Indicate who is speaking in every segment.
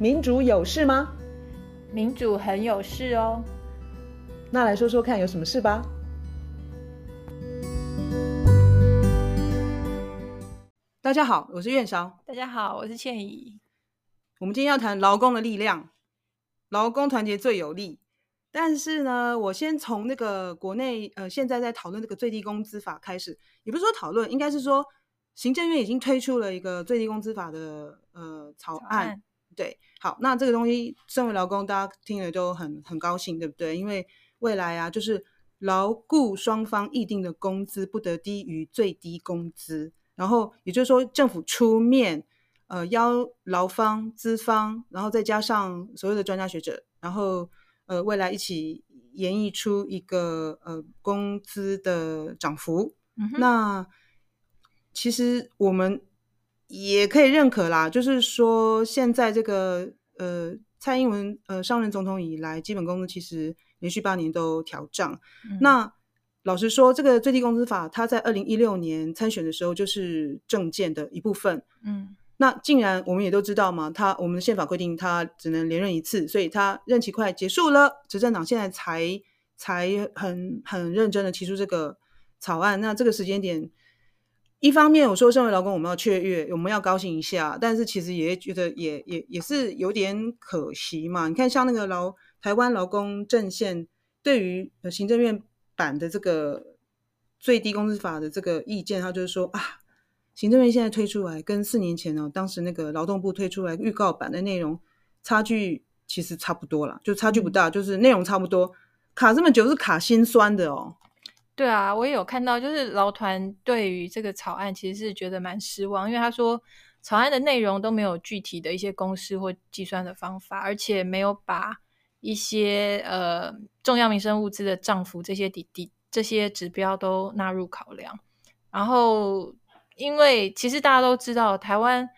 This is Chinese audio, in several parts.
Speaker 1: 民主有事吗？
Speaker 2: 民主很有事哦。
Speaker 1: 那来说说看，有什么事吧？大家好，我是苑韶。
Speaker 2: 大家好，我是倩怡。
Speaker 1: 我们今天要谈劳工的力量，劳工团结最有力。但是呢，我先从那个国内呃，现在在讨论这个最低工资法开始，也不是说讨论，应该是说行政院已经推出了一个最低工资法的呃草案。草案对，好，那这个东西，身为劳工，大家听了都很很高兴，对不对？因为未来啊，就是劳雇双方议定的工资不得低于最低工资，然后也就是说，政府出面，呃，邀劳方、资方，然后再加上所有的专家学者，然后呃，未来一起演绎出一个呃工资的涨幅。嗯。那其实我们。也可以认可啦，就是说现在这个呃蔡英文呃上任总统以来，基本工资其实连续八年都调涨。嗯、那老实说，这个最低工资法，它在二零一六年参选的时候就是政见的一部分。嗯，那竟然我们也都知道嘛，他我们的宪法规定他只能连任一次，所以他任期快结束了，执政党现在才才很很认真的提出这个草案。那这个时间点。一方面，我说身为劳工，我们要雀跃，我们要高兴一下，但是其实也觉得也也也是有点可惜嘛。你看，像那个劳台湾劳工阵线对于行政院版的这个最低工资法的这个意见，他就是说啊，行政院现在推出来跟四年前哦，当时那个劳动部推出来预告版的内容差距其实差不多了，就差距不大，就是内容差不多，卡这么久是卡心酸的哦。
Speaker 2: 对啊，我也有看到，就是劳团对于这个草案其实是觉得蛮失望，因为他说草案的内容都没有具体的一些公式或计算的方法，而且没有把一些呃重要民生物资的涨幅这些底底这些指标都纳入考量。然后，因为其实大家都知道，台湾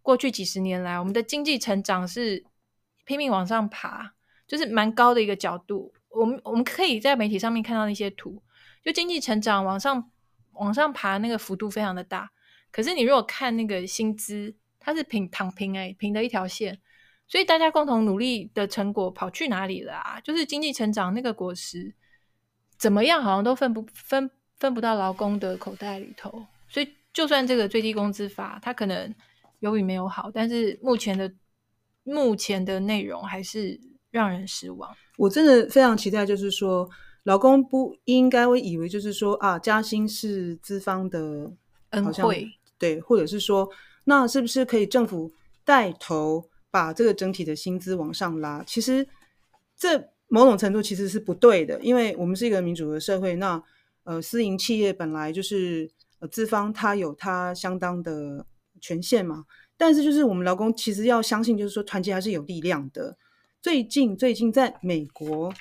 Speaker 2: 过去几十年来，我们的经济成长是拼命往上爬，就是蛮高的一个角度。我们我们可以在媒体上面看到那些图。就经济成长往上往上爬，那个幅度非常的大。可是你如果看那个薪资，它是平躺平哎、平的一条线。所以大家共同努力的成果跑去哪里了啊？就是经济成长那个果实怎么样，好像都分不分分不到劳工的口袋里头。所以就算这个最低工资法，它可能有比没有好，但是目前的目前的内容还是让人失望。
Speaker 1: 我真的非常期待，就是说。劳工不应该会以为就是说啊，加薪是资方的
Speaker 2: 恩惠，
Speaker 1: 对，或者是说，那是不是可以政府带头把这个整体的薪资往上拉？其实这某种程度其实是不对的，因为我们是一个民主的社会，那呃，私营企业本来就是呃资方它有它相当的权限嘛，但是就是我们劳工其实要相信，就是说团结还是有力量的。最近最近在美国。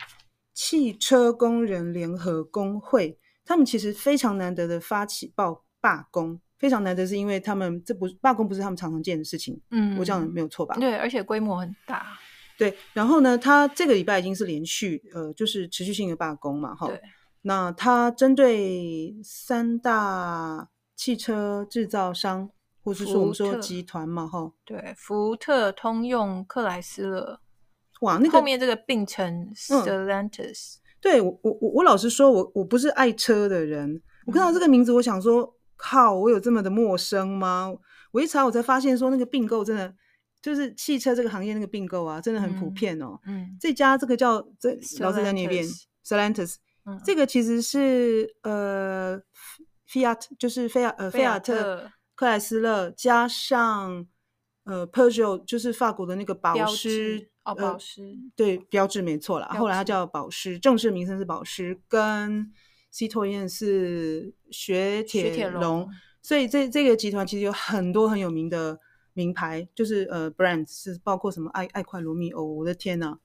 Speaker 1: 汽车工人联合工会，他们其实非常难得的发起罢罢工，非常难得是因为他们这不罢工不是他们常常见的事情，嗯，我讲的没有错吧？
Speaker 2: 对，而且规模很大，
Speaker 1: 对。然后呢，他这个礼拜已经是连续呃，就是持续性的罢工嘛，哈。对。那他针对三大汽车制造商，或是说我们说集团嘛，哈。
Speaker 2: 对，福特、通用、克莱斯勒。
Speaker 1: 哇，那个
Speaker 2: 后面这个并称 Stellantis，
Speaker 1: 嗯、对我我我老实说，我我不是爱车的人，我看到这个名字，我想说，靠，我有这么的陌生吗？我一查，我才发现说，那个并购真的就是汽车这个行业那个并购啊，真的很普遍哦。嗯，嗯这家这个叫这老师再念一遍 Stellantis，这个其实是呃，Fiat 就是菲亚呃菲亚特克莱斯勒加上呃 Peugeot 就是法国的那个保湿。
Speaker 2: 哦，保湿、呃、
Speaker 1: 对，标志没错啦。后来它叫保湿，正式名称是保湿，跟 Citroen 是雪铁龙。所以这这个集团其实有很多很有名的名牌，就是呃 brand 是包括什么爱爱快罗密欧。我的天呐，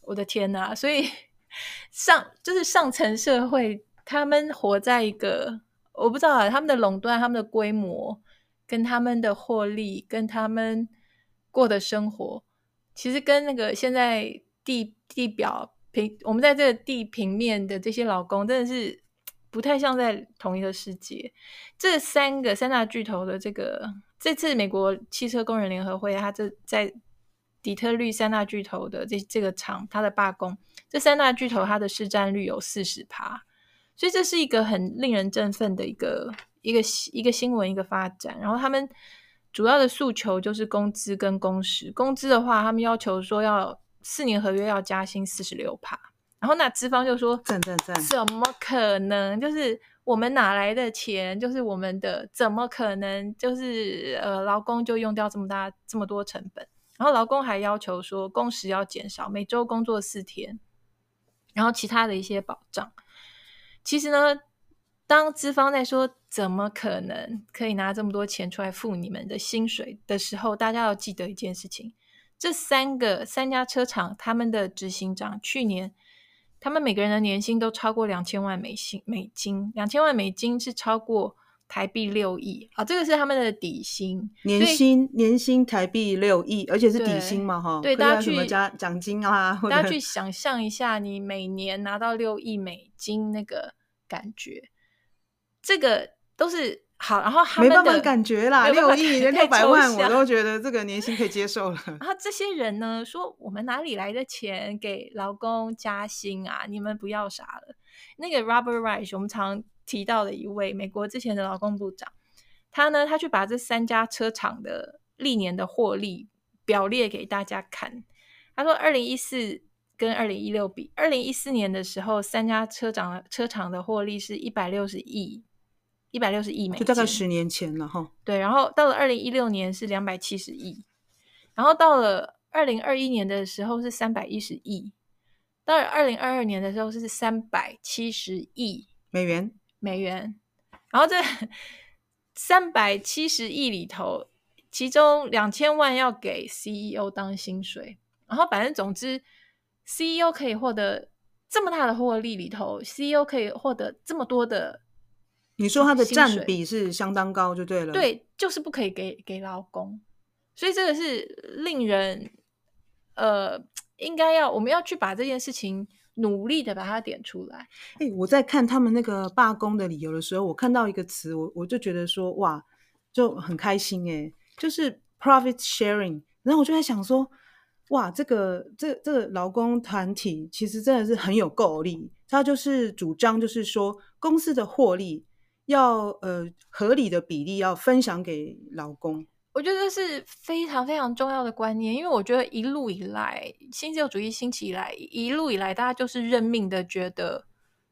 Speaker 2: 我的天呐！所以 上就是上层社会，他们活在一个我不知道啊，他们的垄断、他们的规模、跟他们的获利、跟他们过的生活。其实跟那个现在地地表平，我们在这个地平面的这些劳工，真的是不太像在同一个世界。这三个三大巨头的这个这次美国汽车工人联合会，他这在底特律三大巨头的这这个厂，他的罢工，这三大巨头它的市占率有四十趴，所以这是一个很令人振奋的一个一个一个新闻一个发展。然后他们主要的诉求就是工资跟工时，工资的话，他们要求说要四年合约要加薪四十六趴，然后那资方就说，
Speaker 1: 赞赞赞，
Speaker 2: 怎么可能？就是。我们哪来的钱？就是我们的，怎么可能？就是呃，劳工就用掉这么大这么多成本，然后劳工还要求说工时要减少，每周工作四天，然后其他的一些保障。其实呢，当资方在说怎么可能可以拿这么多钱出来付你们的薪水的时候，大家要记得一件事情：这三个三家车厂他们的执行长去年。他们每个人的年薪都超过两千万美金，美金两千万美金是超过台币六亿啊！这个是他们的底薪，
Speaker 1: 年薪年薪台币六亿，而且是底薪嘛，哈。
Speaker 2: 对，大家去
Speaker 1: 加奖金啊，
Speaker 2: 大家去想象一下，你每年拿到六亿美金那个感觉，这个都是。好，然后他们
Speaker 1: 没办法感觉啦，六亿六百万，我都觉得这个年薪可以接受了。
Speaker 2: 然后这些人呢，说我们哪里来的钱给劳工加薪啊？你们不要傻了。那个 Robert Reich，我们常提到的一位美国之前的劳工部长，他呢，他去把这三家车厂的历年的获利表列给大家看。他说，二零一四跟二零一六比，二零一四年的时候，三家车厂车厂的获利是一百六十亿。一百六十亿美金，
Speaker 1: 就大概十年前了哈。
Speaker 2: 对，然后到了二零一六年是两百七十亿，然后到了二零二一年的时候是三百一十亿，到了二零二二年的时候是三百七十亿
Speaker 1: 美元。
Speaker 2: 美元，然后这 三百七十亿里头，其中两千万要给 CEO 当薪水，然后反正总之，CEO 可以获得这么大的获利里头，CEO 可以获得这么多的。
Speaker 1: 你说它的占比是相当高，就对了。
Speaker 2: 对，就是不可以给给劳工，所以这个是令人呃，应该要我们要去把这件事情努力的把它点出来。
Speaker 1: 哎、欸，我在看他们那个罢工的理由的时候，我看到一个词，我我就觉得说哇，就很开心哎、欸，就是 profit sharing。然后我就在想说，哇，这个这这个劳工团体其实真的是很有够力，他就是主张就是说公司的获利。要呃合理的比例要分享给老公，
Speaker 2: 我觉得这是非常非常重要的观念，因为我觉得一路以来新自由主义兴起以来，一路以来大家就是认命的觉得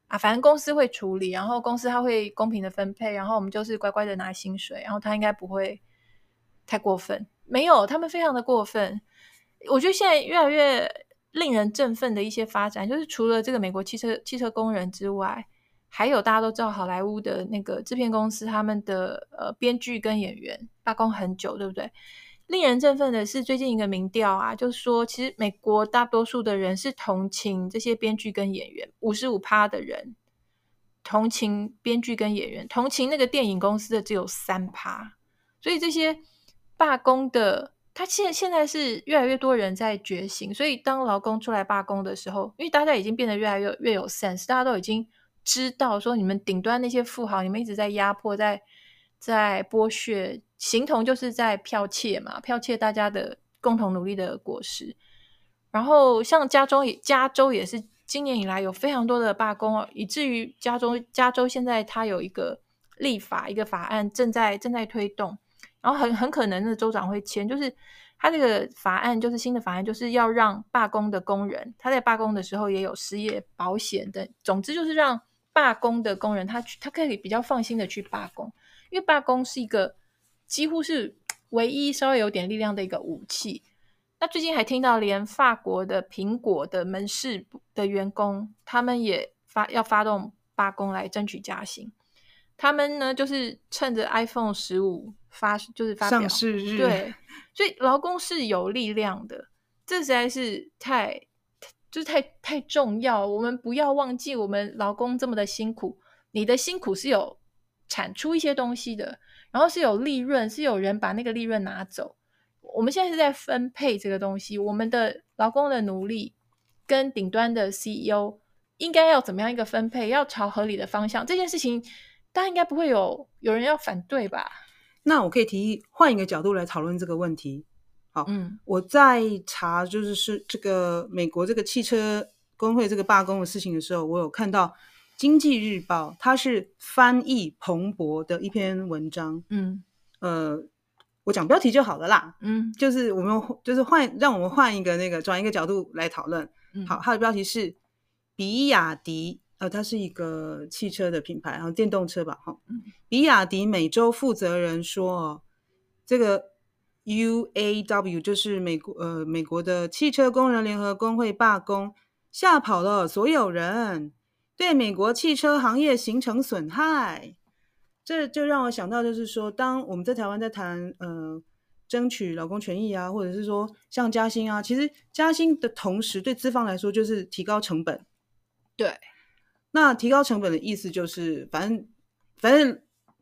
Speaker 2: 啊，反正公司会处理，然后公司它会公平的分配，然后我们就是乖乖的拿薪水，然后他应该不会太过分。没有，他们非常的过分。我觉得现在越来越令人振奋的一些发展，就是除了这个美国汽车汽车工人之外。还有大家都知道，好莱坞的那个制片公司，他们的呃编剧跟演员罢工很久，对不对？令人振奋的是，最近一个民调啊，就是说，其实美国大多数的人是同情这些编剧跟演员，五十五趴的人同情编剧跟演员，同情那个电影公司的只有三趴。所以这些罢工的，他现现在是越来越多人在觉醒。所以当劳工出来罢工的时候，因为大家已经变得越来越越有 sense，大家都已经。知道说你们顶端那些富豪，你们一直在压迫，在在剥削，形同就是在剽窃嘛，剽窃大家的共同努力的果实。然后像加州，加州也是今年以来有非常多的罢工，以至于加州加州现在它有一个立法，一个法案正在正在推动，然后很很可能的州长会签，就是他这个法案就是新的法案，就是要让罢工的工人他在罢工的时候也有失业保险的，总之就是让。罢工的工人，他去，他可以比较放心的去罢工，因为罢工是一个几乎是唯一稍微有点力量的一个武器。那最近还听到，连法国的苹果的门市的员工，他们也发要发动罢工来争取加薪。他们呢，就是趁着 iPhone 十五发，就是发表，
Speaker 1: 上市日，
Speaker 2: 对，所以劳工是有力量的，这实在是太。就是太太重要，我们不要忘记，我们劳工这么的辛苦，你的辛苦是有产出一些东西的，然后是有利润，是有人把那个利润拿走。我们现在是在分配这个东西，我们的劳工的努力跟顶端的 CEO 应该要怎么样一个分配，要朝合理的方向。这件事情大家应该不会有有人要反对吧？
Speaker 1: 那我可以提议换一个角度来讨论这个问题。好，嗯，我在查就是是这个美国这个汽车工会这个罢工的事情的时候，我有看到《经济日报》，它是翻译彭博的一篇文章，嗯，呃，我讲标题就好了啦，嗯，就是我们就是换，让我们换一个那个转一个角度来讨论，嗯，好，它的标题是比亚迪，呃，它是一个汽车的品牌，然后电动车吧，哈，嗯，比亚迪美洲负责人说，这个。UAW 就是美国呃美国的汽车工人联合工会罢工，吓跑了所有人，对美国汽车行业形成损害。这就让我想到，就是说，当我们在台湾在谈呃争取劳工权益啊，或者是说像加薪啊，其实加薪的同时，对资方来说就是提高成本。
Speaker 2: 对，
Speaker 1: 那提高成本的意思就是，反正反正。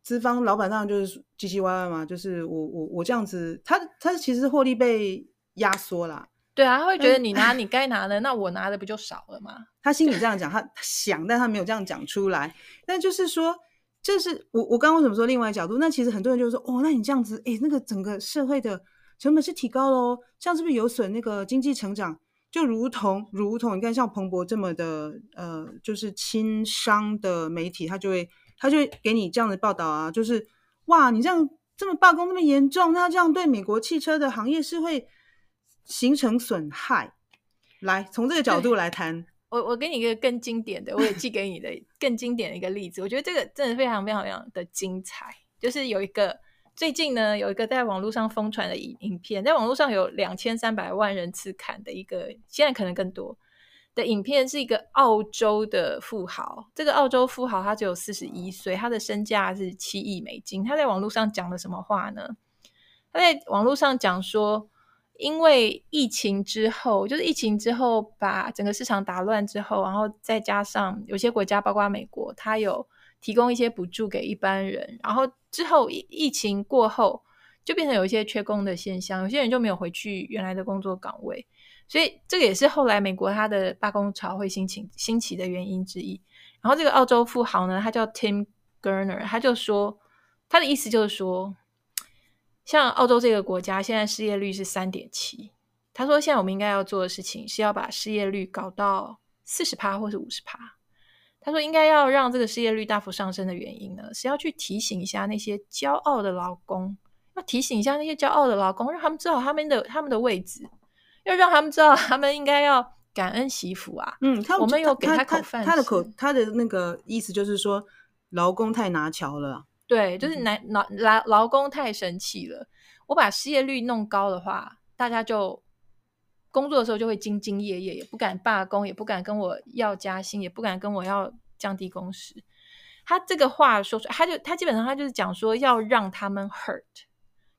Speaker 1: 资方老板当然就是唧唧歪歪嘛，就是我我我这样子，他他其实获利被压缩啦。
Speaker 2: 对啊，他会觉得你拿你该拿的，那我拿的不就少了吗？
Speaker 1: 他心里这样讲，他想，但他没有这样讲出来。但就是说，就是我我刚刚为什么说另外一角度？那其实很多人就说，哦，那你这样子，哎，那个整个社会的成本是提高喽，这样是不是有损那个经济成长？就如同如同你看，像彭博这么的呃，就是轻商的媒体，他就会。他就给你这样的报道啊，就是哇，你这样这么罢工这么严重，那这样对美国汽车的行业是会形成损害。来，从这个角度来谈，
Speaker 2: 我我给你一个更经典的，我也寄给你的更经典的一个例子。我觉得这个真的非常非常非常的精彩。就是有一个最近呢，有一个在网络上疯传的影影片，在网络上有两千三百万人次看的一个，现在可能更多。的影片是一个澳洲的富豪，这个澳洲富豪他只有四十一岁，他的身价是七亿美金。他在网络上讲了什么话呢？他在网络上讲说，因为疫情之后，就是疫情之后把整个市场打乱之后，然后再加上有些国家，包括美国，他有提供一些补助给一般人，然后之后疫疫情过后，就变成有一些缺工的现象，有些人就没有回去原来的工作岗位。所以这个也是后来美国它的罢工潮会兴起兴起的原因之一。然后这个澳洲富豪呢，他叫 Tim Gurner，他就说他的意思就是说，像澳洲这个国家现在失业率是三点七，他说现在我们应该要做的事情是要把失业率搞到四十趴或是五十趴。他说应该要让这个失业率大幅上升的原因呢，是要去提醒一下那些骄傲的劳工，要提醒一下那些骄傲的劳工，让他们知道他们的他们的位置。要让他们知道，他们应该要感恩惜福啊。嗯，他我们有给他口饭吃。
Speaker 1: 他的口，他的那个意思就是说，劳工太拿桥了。
Speaker 2: 对，就是拿劳劳劳工太神气了。我把失业率弄高的话，大家就工作的时候就会兢兢业业，也不敢罢工，也不敢跟我要加薪，也不敢跟我要降低工时。他这个话说出来，他就他基本上他就是讲说要让他们 hurt。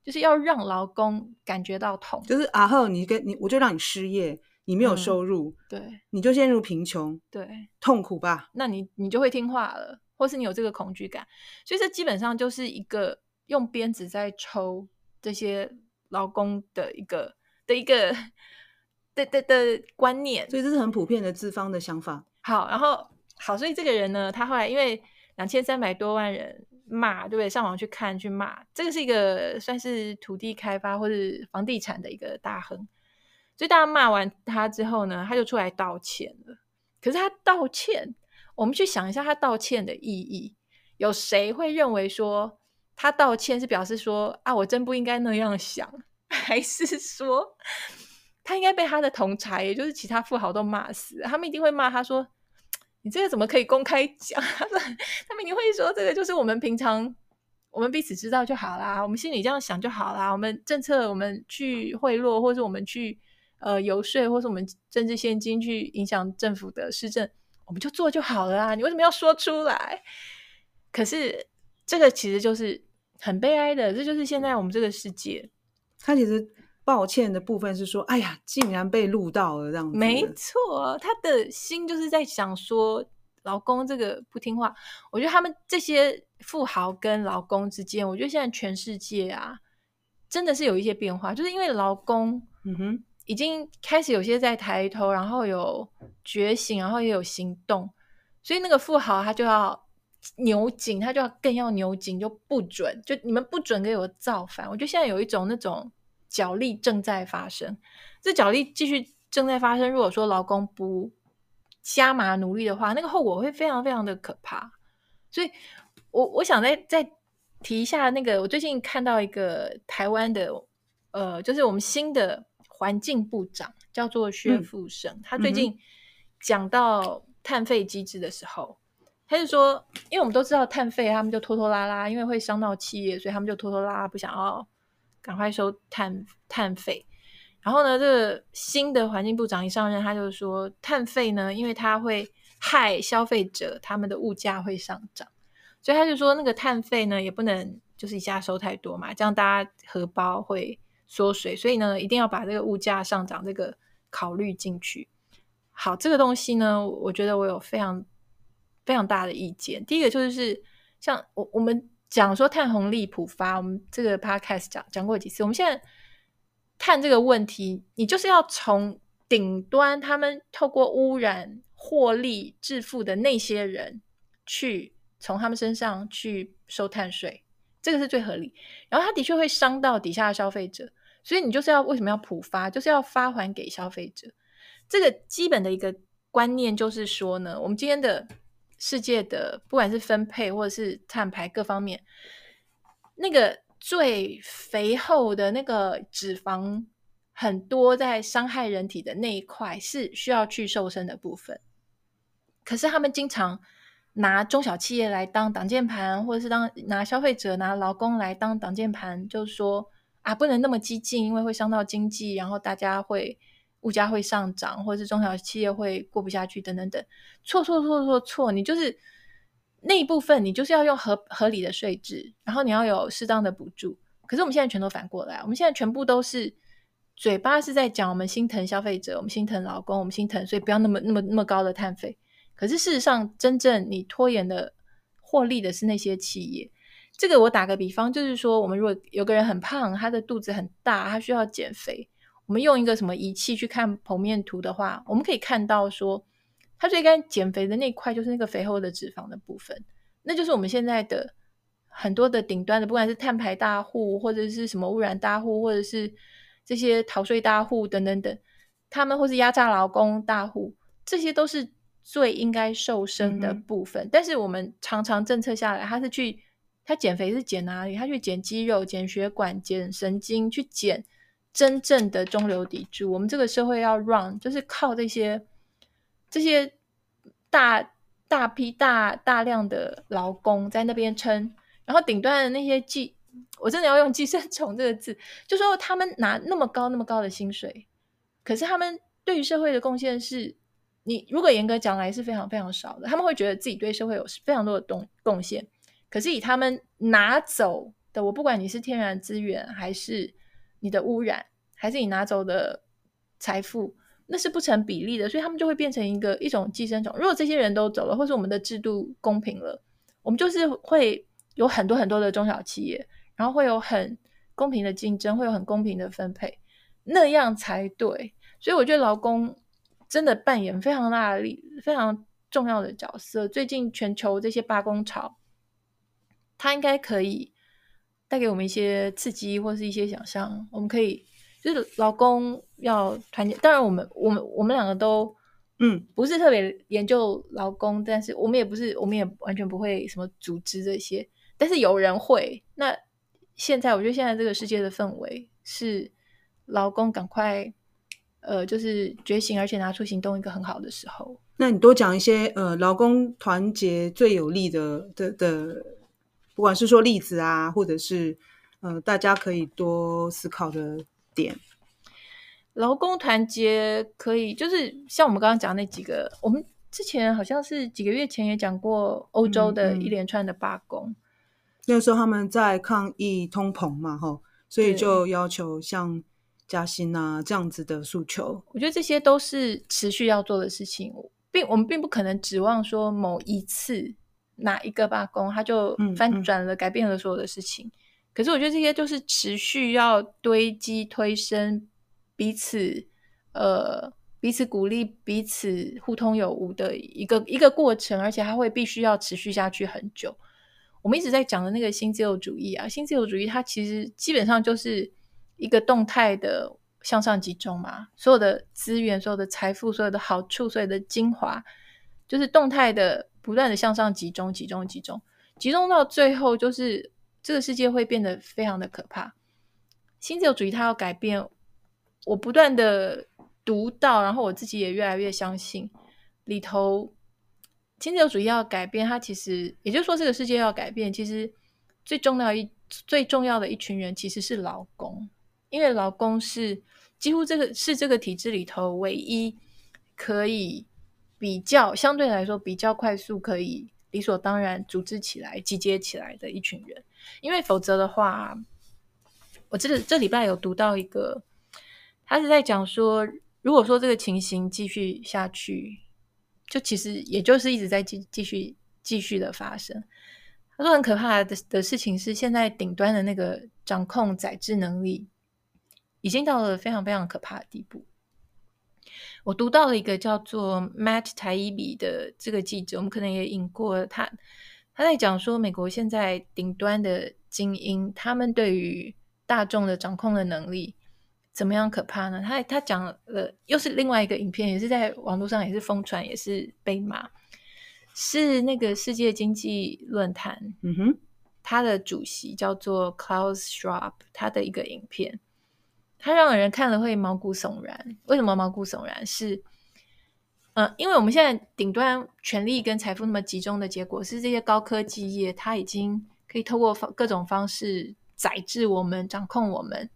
Speaker 2: 就是要让劳工感觉到痛，
Speaker 1: 就是啊后你跟你，我就让你失业，你没有收入，
Speaker 2: 嗯、对，
Speaker 1: 你就陷入贫穷，
Speaker 2: 对，
Speaker 1: 痛苦吧？
Speaker 2: 那你你就会听话了，或是你有这个恐惧感，所以这基本上就是一个用鞭子在抽这些劳工的一个的一个的的的观念，
Speaker 1: 所以这是很普遍的资方的想法。
Speaker 2: 好，然后好，所以这个人呢，他后来因为两千三百多万人。骂对不对？上网去看去骂，这个是一个算是土地开发或是房地产的一个大亨，所以大家骂完他之后呢，他就出来道歉了。可是他道歉，我们去想一下他道歉的意义，有谁会认为说他道歉是表示说啊，我真不应该那样想，还是说他应该被他的同侪，也就是其他富豪都骂死？他们一定会骂他说。你这个怎么可以公开讲？他们他们一定会说，这个就是我们平常我们彼此知道就好啦，我们心里这样想就好啦。我们政策我们去贿赂，或是我们去呃游说，或是我们政治献金去影响政府的施政，我们就做就好了啦。你为什么要说出来？可是这个其实就是很悲哀的，这就是现在我们这个世界，
Speaker 1: 他其实。抱歉的部分是说，哎呀，竟然被录到了这样子。
Speaker 2: 没错，他的心就是在想说，老公这个不听话。我觉得他们这些富豪跟老公之间，我觉得现在全世界啊，真的是有一些变化，就是因为老公，嗯哼，已经开始有些在抬头，然后有觉醒，然后也有行动，所以那个富豪他就要扭紧，他就要更要扭紧，就不准，就你们不准给我造反。我觉得现在有一种那种。角力正在发生，这角力继续正在发生。如果说劳工不加码努力的话，那个后果会非常非常的可怕。所以我我想再再提一下那个，我最近看到一个台湾的，呃，就是我们新的环境部长叫做薛富盛，嗯、他最近讲到碳费机制的时候，嗯、他就说，因为我们都知道碳费，他们就拖拖拉拉，因为会伤到企业，所以他们就拖拖拉拉，不想要。赶快收碳碳费，然后呢，这个新的环境部长一上任，他就说碳费呢，因为它会害消费者，他们的物价会上涨，所以他就说那个碳费呢，也不能就是一下收太多嘛，这样大家荷包会缩水，所以呢，一定要把这个物价上涨这个考虑进去。好，这个东西呢，我觉得我有非常非常大的意见。第一个就是像我我们。讲说碳红利普发，我们这个 podcast 讲讲过几次。我们现在看这个问题，你就是要从顶端他们透过污染获利致富的那些人，去从他们身上去收碳税，这个是最合理。然后它的确会伤到底下的消费者，所以你就是要为什么要普发，就是要发还给消费者。这个基本的一个观念就是说呢，我们今天的。世界的不管是分配或者是碳排各方面，那个最肥厚的那个脂肪很多，在伤害人体的那一块是需要去瘦身的部分。可是他们经常拿中小企业来当挡箭盘，或者是当拿消费者、拿劳工来当挡箭盘，就是说啊，不能那么激进，因为会伤到经济，然后大家会。物价会上涨，或者是中小企业会过不下去，等等等，错错错错错！你就是那一部分，你就是要用合合理的税制，然后你要有适当的补助。可是我们现在全都反过来，我们现在全部都是嘴巴是在讲我们心疼消费者，我们心疼劳工，我们心疼，所以不要那么那么那么高的碳费。可是事实上，真正你拖延的获利的是那些企业。这个我打个比方，就是说，我们如果有个人很胖，他的肚子很大，他需要减肥。我们用一个什么仪器去看剖面图的话，我们可以看到说，它最该减肥的那块就是那个肥厚的脂肪的部分，那就是我们现在的很多的顶端的，不管是碳排大户，或者是什么污染大户，或者是这些逃税大户等等等，他们或是压榨劳工大户，这些都是最应该瘦身的部分。嗯、但是我们常常政策下来，他是去他减肥是减哪里？他去减肌肉、减血管、减神经，去减。真正的中流砥柱，我们这个社会要 run，就是靠这些这些大大批大大量的劳工在那边撑，然后顶端的那些寄，我真的要用寄生虫这个字，就说他们拿那么高那么高的薪水，可是他们对于社会的贡献是，你如果严格讲来是非常非常少的，他们会觉得自己对社会有非常多的贡贡献，可是以他们拿走的，我不管你是天然资源还是。你的污染还是你拿走的财富，那是不成比例的，所以他们就会变成一个一种寄生虫。如果这些人都走了，或是我们的制度公平了，我们就是会有很多很多的中小企业，然后会有很公平的竞争，会有很公平的分配，那样才对。所以我觉得劳工真的扮演非常大的力、非常重要的角色。最近全球这些罢工潮，他应该可以。带给我们一些刺激，或是一些想象。我们可以就是劳工要团结。当然，我们我们我们两个都嗯不是特别研究劳工，但是我们也不是，我们也完全不会什么组织这些。但是有人会。那现在我觉得现在这个世界的氛围是劳工赶快呃就是觉醒，而且拿出行动一个很好的时候。
Speaker 1: 那你多讲一些呃劳工团结最有力的的的。不管是说例子啊，或者是呃，大家可以多思考的点。
Speaker 2: 劳工团结可以，就是像我们刚刚讲那几个，我们之前好像是几个月前也讲过欧洲的一连串的罢工。嗯嗯、
Speaker 1: 那个时候他们在抗议通膨嘛，吼，所以就要求像加薪啊这样子的诉求。
Speaker 2: 我觉得这些都是持续要做的事情，并我们并不可能指望说某一次。哪一个罢工，他就翻转了，嗯嗯、改变了所有的事情。可是我觉得这些就是持续要堆积、推升彼此，呃，彼此鼓励、彼此互通有无的一个一个过程，而且它会必须要持续下去很久。我们一直在讲的那个新自由主义啊，新自由主义它其实基本上就是一个动态的向上集中嘛，所有的资源、所有的财富、所有的好处、所有的精华，就是动态的不断的向上集中、集中、集中，集中到最后，就是这个世界会变得非常的可怕。新自由主义它要改变，我不断的读到，然后我自己也越来越相信里头。新自由主义要改变，它其实也就是说，这个世界要改变，其实最重要一最重要的一群人其实是劳工，因为劳工是几乎这个是这个体制里头唯一可以比较相对来说比较快速可以理所当然组织起来集结起来的一群人，因为否则的话，我这这礼拜有读到一个，他是在讲说，如果说这个情形继续下去。就其实也就是一直在继继续继续的发生。他说很可怕的的事情是，现在顶端的那个掌控宰制能力已经到了非常非常可怕的地步。我读到了一个叫做 Matt Taibbi 的这个记者，我们可能也引过他，他在讲说，美国现在顶端的精英，他们对于大众的掌控的能力。怎么样可怕呢？他他讲了，又是另外一个影片，也是在网络上也是疯传，也是被骂。是那个世界经济论坛，嗯哼，他的主席叫做 Klaus Schwab，他的一个影片，它让人看了会毛骨悚然。为什么毛骨悚然？是，呃，因为我们现在顶端权力跟财富那么集中的结果，是这些高科技业，它已经可以透过方各种方式宰制我们，掌控我们。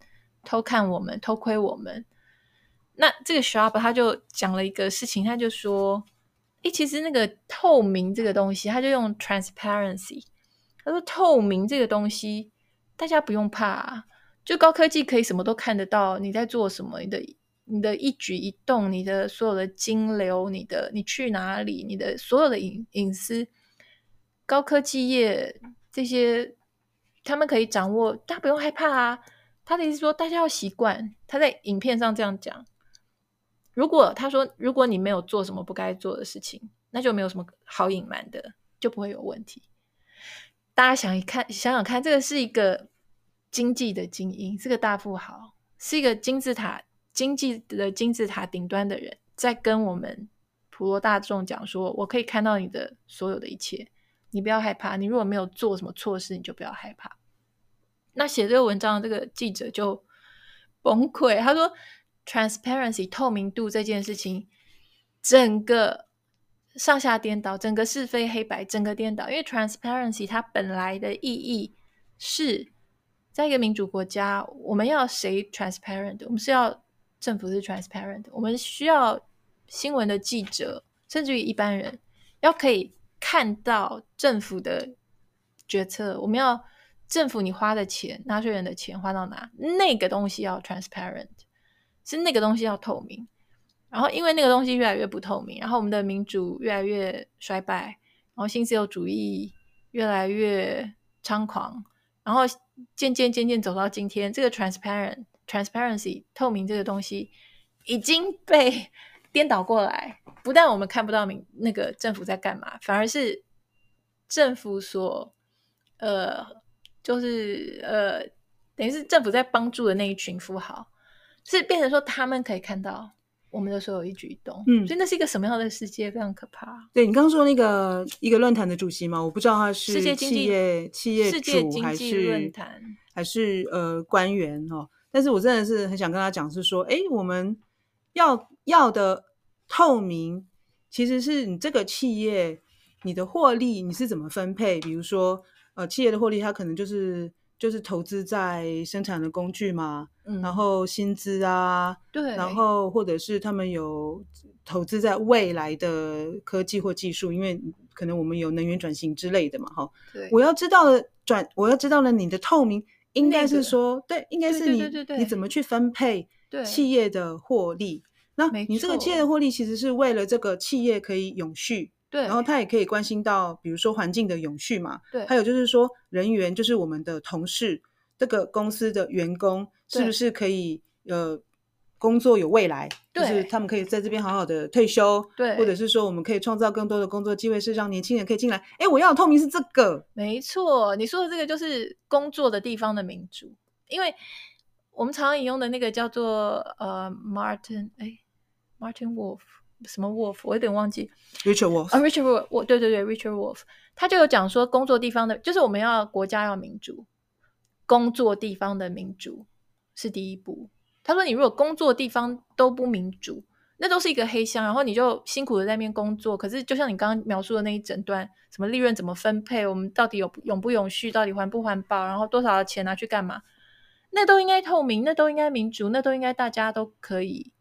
Speaker 2: 偷看我们，偷窥我们。那这个 Schwab 他就讲了一个事情，他就说：“诶，其实那个透明这个东西，他就用 transparency。他说透明这个东西，大家不用怕，就高科技可以什么都看得到，你在做什么，你的你的一举一动，你的所有的金流，你的你去哪里，你的所有的隐隐私，高科技业这些他们可以掌握，大家不用害怕啊。”他的意思说，大家要习惯。他在影片上这样讲。如果他说，如果你没有做什么不该做的事情，那就没有什么好隐瞒的，就不会有问题。大家想一看，想想看，这个是一个经济的精英，是个大富豪，是一个金字塔经济的金字塔顶端的人，在跟我们普罗大众讲说：“我可以看到你的所有的一切，你不要害怕。你如果没有做什么错事，你就不要害怕。”那写这个文章的这个记者就崩溃，他说：“transparency 透明度这件事情，整个上下颠倒，整个是非黑白，整个颠倒。因为 transparency 它本来的意义是在一个民主国家，我们要谁 transparent？我们是要政府是 transparent，我们需要新闻的记者，甚至于一般人要可以看到政府的决策，我们要。”政府，你花的钱，纳税人的钱花到哪？那个东西要 transparent，是那个东西要透明。然后，因为那个东西越来越不透明，然后我们的民主越来越衰败，然后新自由主义越来越猖狂，然后渐渐渐渐走到今天，这个 transparent transparency 透明这个东西已经被 颠倒过来。不但我们看不到明那个政府在干嘛，反而是政府所呃。就是呃，等于是政府在帮助的那一群富豪，是变成说他们可以看到我们的所有一举一动，嗯，所以那是一个什么样的世界？非常可怕。
Speaker 1: 对，你刚刚说那个一个论坛的主席嘛，我不知道他是企业企业主
Speaker 2: 世界经济论坛
Speaker 1: 还是呃官员哦，但是我真的是很想跟他讲，是说，哎，我们要要的透明，其实是你这个企业你的获利你是怎么分配，比如说。呃，企业的获利，它可能就是就是投资在生产的工具嘛，嗯，然后薪资啊，
Speaker 2: 对，
Speaker 1: 然后或者是他们有投资在未来的科技或技术，因为可能我们有能源转型之类的嘛，哈，对，我要知道了转，我要知道了你的透明，应该是说，那个、对，应该是你你怎么去分配企业的获利，那你这个企业的获利其实是为了这个企业可以永续。对，然后他也可以关心到，比如说环境的永续嘛。对，还有就是说人员，就是我们的同事，这个公司的员工是不是可以呃工作有未来？就是他们可以在这边好好的退休。对，或者是说我们可以创造更多的工作机会，是让年轻人可以进来。哎，我要的透明是这个。
Speaker 2: 没错，你说的这个就是工作的地方的民主，因为我们常常引用的那个叫做呃，Martin 哎，Martin Wolf 什么 Wolf，我有点忘记
Speaker 1: ，Richard Wolf
Speaker 2: 啊，Richard Wolf，我对对对，Richard Wolf，他就有讲说，工作地方的，就是我们要国家要民主，工作地方的民主是第一步。他说，你如果工作地方都不民主，那都是一个黑箱，然后你就辛苦的在那边工作，可是就像你刚刚描述的那一整段，什么利润怎么分配，我们到底有永不永续，到底环不环保，然后多少钱拿去干嘛？那都应该透明，那都应该民主，那都应该大家都可以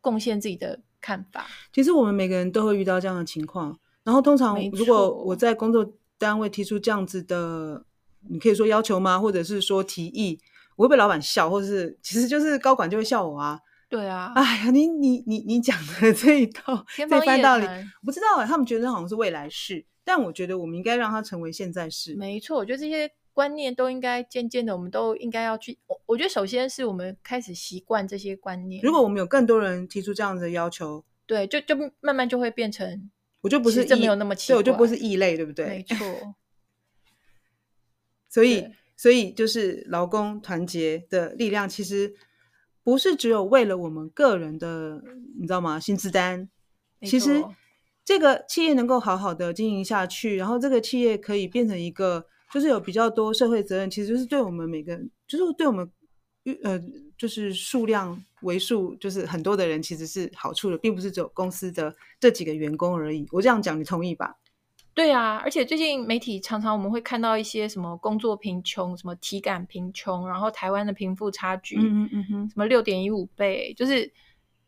Speaker 2: 贡献自己的看法。
Speaker 1: 其实我们每个人都会遇到这样的情况，然后通常如果我在工作单位提出这样子的，你可以说要求吗？或者是说提议，我会被老板笑，或者是其实就是高管就会笑我啊。
Speaker 2: 对啊，
Speaker 1: 哎呀，你你你你讲的这一套这番道理，我不知道啊，他们觉得好像是未来式，但我觉得我们应该让它成为现在式。
Speaker 2: 没错，我觉得这些。观念都应该渐渐的，我们都应该要去。我我觉得首先是我们开始习惯这些观念。
Speaker 1: 如果我们有更多人提出这样子的要求，
Speaker 2: 对，就就慢慢就会变成，
Speaker 1: 我就不是
Speaker 2: 这没有那么奇怪，
Speaker 1: 对，我就不是异类，对不对？
Speaker 2: 没错。
Speaker 1: 所以，所以就是劳工团结的力量，其实不是只有为了我们个人的，你知道吗？薪资单，其实这个企业能够好好的经营下去，然后这个企业可以变成一个。就是有比较多社会责任，其实就是对我们每个人，就是对我们，呃，就是数量为数就是很多的人，其实是好处的，并不是只有公司的这几个员工而已。我这样讲，你同意吧？
Speaker 2: 对啊，而且最近媒体常常我们会看到一些什么工作贫穷、什么体感贫穷，然后台湾的贫富差距，嗯嗯嗯，什么六点一五倍，就是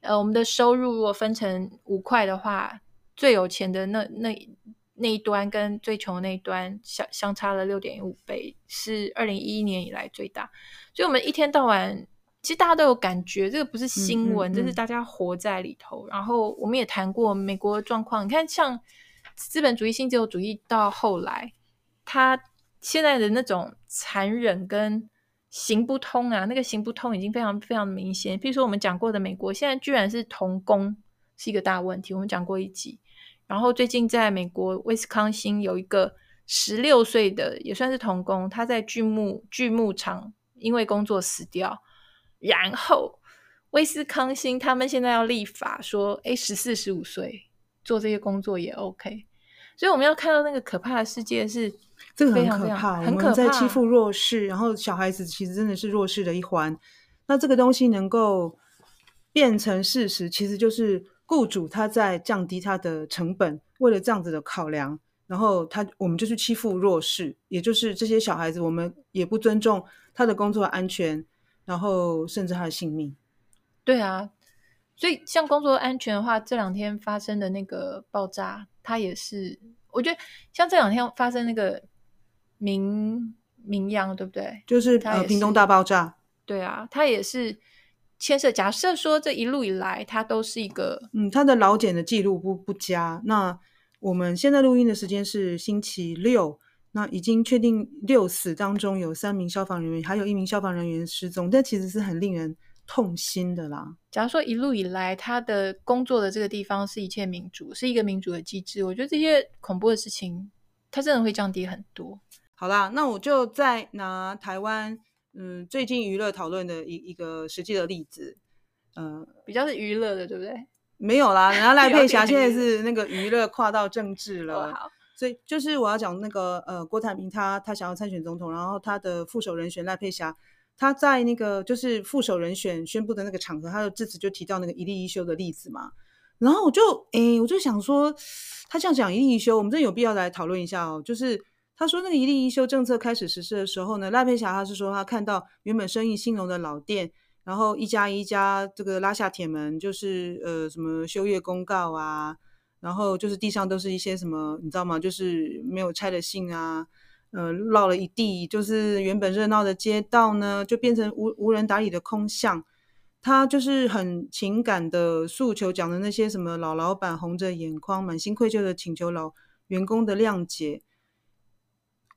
Speaker 2: 呃，我们的收入如果分成五块的话，最有钱的那那。那一端跟最穷的那一端相相差了六点五倍，是二零一一年以来最大。所以，我们一天到晚，其实大家都有感觉，这个不是新闻，嗯嗯嗯，这是大家活在里头。然后，我们也谈过美国的状况。你看，像资本主义、新自由主义到后来，它现在的那种残忍跟行不通啊，那个行不通已经非常非常明显。比如说，我们讲过的美国，现在居然是童工是一个大问题。我们讲过一集。然后最近在美国威斯康星有一个十六岁的也算是童工，他在锯木锯木厂因为工作死掉。然后威斯康星他们现在要立法说，诶，十四十五岁做这些工作也 OK。所以我们要看到那个可怕的世界是
Speaker 1: 这个很可怕，很可怕，我们在欺负弱势，然后小孩子其实真的是弱势的一环。那这个东西能够变成事实，其实就是。雇主他在降低他的成本，为了这样子的考量，然后他我们就去欺负弱势，也就是这些小孩子，我们也不尊重他的工作安全，然后甚至他的性命。
Speaker 2: 对啊，所以像工作安全的话，这两天发生的那个爆炸，它也是，我觉得像这两天发生那个明明阳，对不对？
Speaker 1: 就是呃，屏东大爆炸。
Speaker 2: 对啊，它也是。牵涉，假设说这一路以来，它都是一个，
Speaker 1: 嗯，它的劳检的记录不不佳。那我们现在录音的时间是星期六，那已经确定六死当中有三名消防人员，还有一名消防人员失踪，这其实是很令人痛心的啦。
Speaker 2: 假如说一路以来他的工作的这个地方是一切民主，是一个民主的机制，我觉得这些恐怖的事情，它真的会降低很多。
Speaker 1: 好啦，那我就再拿台湾。嗯，最近娱乐讨论的一一个实际的例子，嗯、呃，
Speaker 2: 比较是娱乐的，对不对？
Speaker 1: 没有啦，人家赖佩霞现在是那个娱乐跨到政治了，
Speaker 2: 好，
Speaker 1: 所以就是我要讲那个呃，郭台铭他他想要参选总统，然后他的副手人选赖佩霞，他在那个就是副手人选宣布的那个场合，他的致辞就提到那个一例一休的例子嘛，然后我就诶，我就想说，他这样讲一例一休，我们真的有必要来讨论一下哦，就是。他说，那个一例一休政策开始实施的时候呢，赖佩霞他是说，他看到原本生意兴隆的老店，然后一家一家这个拉下铁门，就是呃什么休业公告啊，然后就是地上都是一些什么，你知道吗？就是没有拆的信啊，呃，落了一地，就是原本热闹的街道呢，就变成无无人打理的空巷。他就是很情感的诉求，讲的那些什么老老板红着眼眶，满心愧疚的请求老员工的谅解。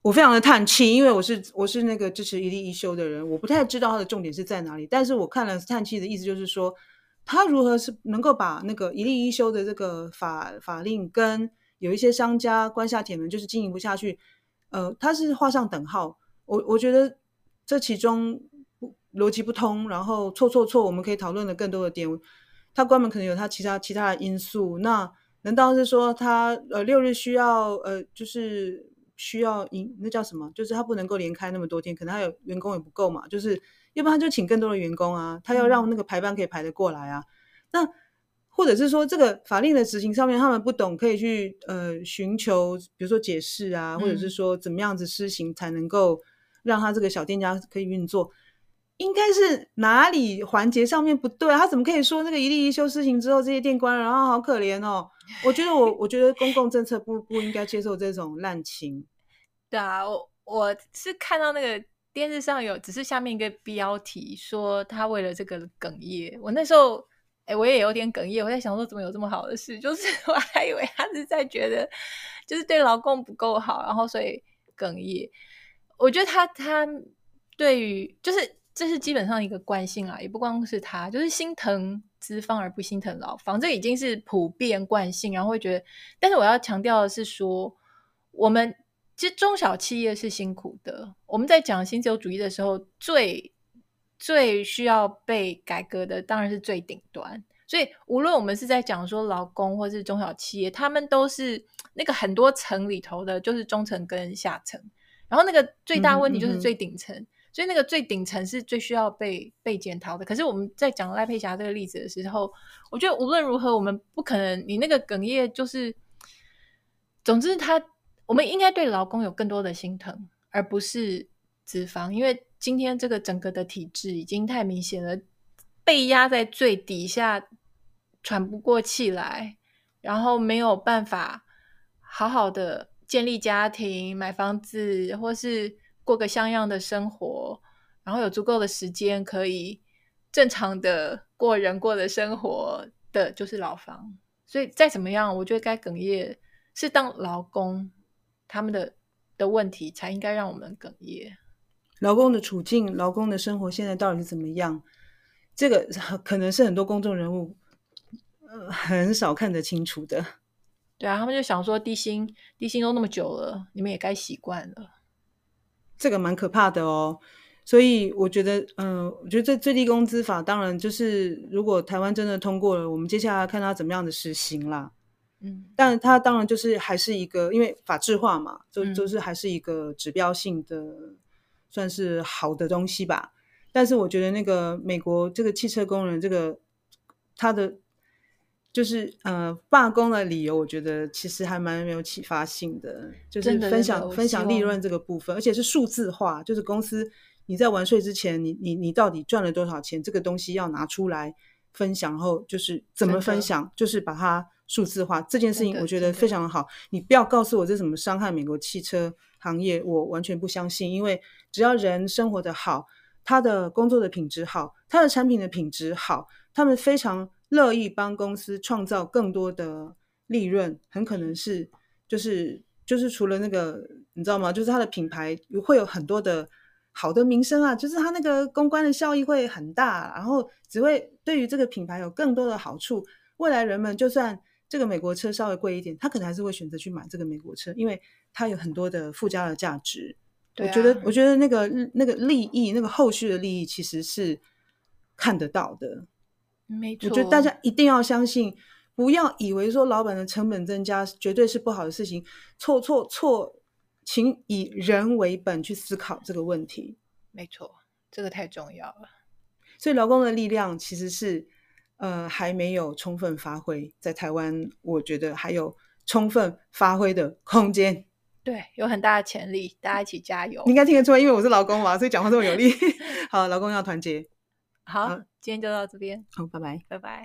Speaker 1: 我非常的叹气，因为我是我是那个支持一例一休的人，我不太知道他的重点是在哪里。但是我看了叹气的意思，就是说他如何是能够把那个一例一休的这个法法令跟有一些商家关下铁门，就是经营不下去，呃，他是画上等号。我我觉得这其中逻辑不通，然后错错错，我们可以讨论的更多的点。他关门可能有他其他其他的因素。那难道是说他呃六日需要呃就是需要营那叫什么？就是他不能够连开那么多天，可能他有员工也不够嘛。就是要不然他就请更多的员工啊，他要让那个排班可以排得过来啊。那或者是说这个法令的执行上面他们不懂，可以去呃寻求比如说解释啊，或者是说怎么样子施行才能够让他这个小店家可以运作。应该是哪里环节上面不对啊？他怎么可以说那个一例一休施行之后，这些店关了，然后好可怜哦？我觉得我 我觉得公共政策不不应该接受这种滥情。
Speaker 2: 对啊，我我是看到那个电视上有，只是下面一个标题说他为了这个哽咽。我那时候哎，我也有点哽咽。我在想说，怎么有这么好的事？就是 我还以为他是在觉得就是对劳工不够好，然后所以哽咽。我觉得他他对于就是。这是基本上一个惯性啊，也不光是他，就是心疼资方而不心疼劳方，这已经是普遍惯性。然后会觉得，但是我要强调的是说，我们其实中小企业是辛苦的。我们在讲新自由主义的时候，最最需要被改革的当然是最顶端。所以无论我们是在讲说劳工或是中小企业，他们都是那个很多层里头的，就是中层跟下层。然后那个最大问题就是最顶层。嗯嗯所以那个最顶层是最需要被被检讨的。可是我们在讲赖佩霞这个例子的时候，我觉得无论如何，我们不可能你那个哽咽就是，总之他我们应该对劳工有更多的心疼，而不是脂肪，因为今天这个整个的体制已经太明显了，被压在最底下，喘不过气来，然后没有办法好好的建立家庭、买房子，或是。过个像样的生活，然后有足够的时间可以正常的过人过的生活的，就是劳方。所以再怎么样，我觉得该哽咽是当劳工他们的的问题，才应该让我们哽咽。
Speaker 1: 劳工的处境，劳工的生活现在到底是怎么样？这个可能是很多公众人物呃很少看得清楚的。
Speaker 2: 对啊，他们就想说低薪，低薪都那么久了，你们也该习惯了。
Speaker 1: 这个蛮可怕的哦，所以我觉得，嗯、呃，我觉得这最低工资法当然就是，如果台湾真的通过了，我们接下来看它怎么样的实行啦。嗯，但它当然就是还是一个，因为法制化嘛，就就是还是一个指标性的，嗯、算是好的东西吧。但是我觉得那个美国这个汽车工人这个他的。就是呃罢工的理由，我觉得其实还蛮没有启发性的，就是分享分享利润这个部分，而且是数字化，就是公司你在完税之前，你你你到底赚了多少钱，这个东西要拿出来分享，然后就是怎么分享，就是把它数字化这件事情，我觉得非常的好。你不要告诉我这怎么伤害美国汽车行业，我完全不相信，因为只要人生活的好，他的工作的品质好，他的产品的品质好，他们非常。乐意帮公司创造更多的利润，很可能是就是就是除了那个你知道吗？就是他的品牌会有很多的好的名声啊，就是他那个公关的效益会很大，然后只会对于这个品牌有更多的好处。未来人们就算这个美国车稍微贵一点，他可能还是会选择去买这个美国车，因为它有很多的附加的价值。对啊。我觉得，我觉得那个那个利益，那个后续的利益其实是看得到的。
Speaker 2: 没错，
Speaker 1: 我觉得大家一定要相信，不要以为说老板的成本增加绝对是不好的事情。错错错，请以人为本去思考这个问题。
Speaker 2: 没错，这个太重要了。
Speaker 1: 所以劳工的力量其实是呃还没有充分发挥，在台湾我觉得还有充分发挥的空间。
Speaker 2: 对，有很大的潜力，大家一起加油。
Speaker 1: 你应该听得出来，因为我是老公嘛，所以讲话这么有力。好，老公要团结。
Speaker 2: 好。好今天就到这边，
Speaker 1: 好，拜拜，
Speaker 2: 拜拜。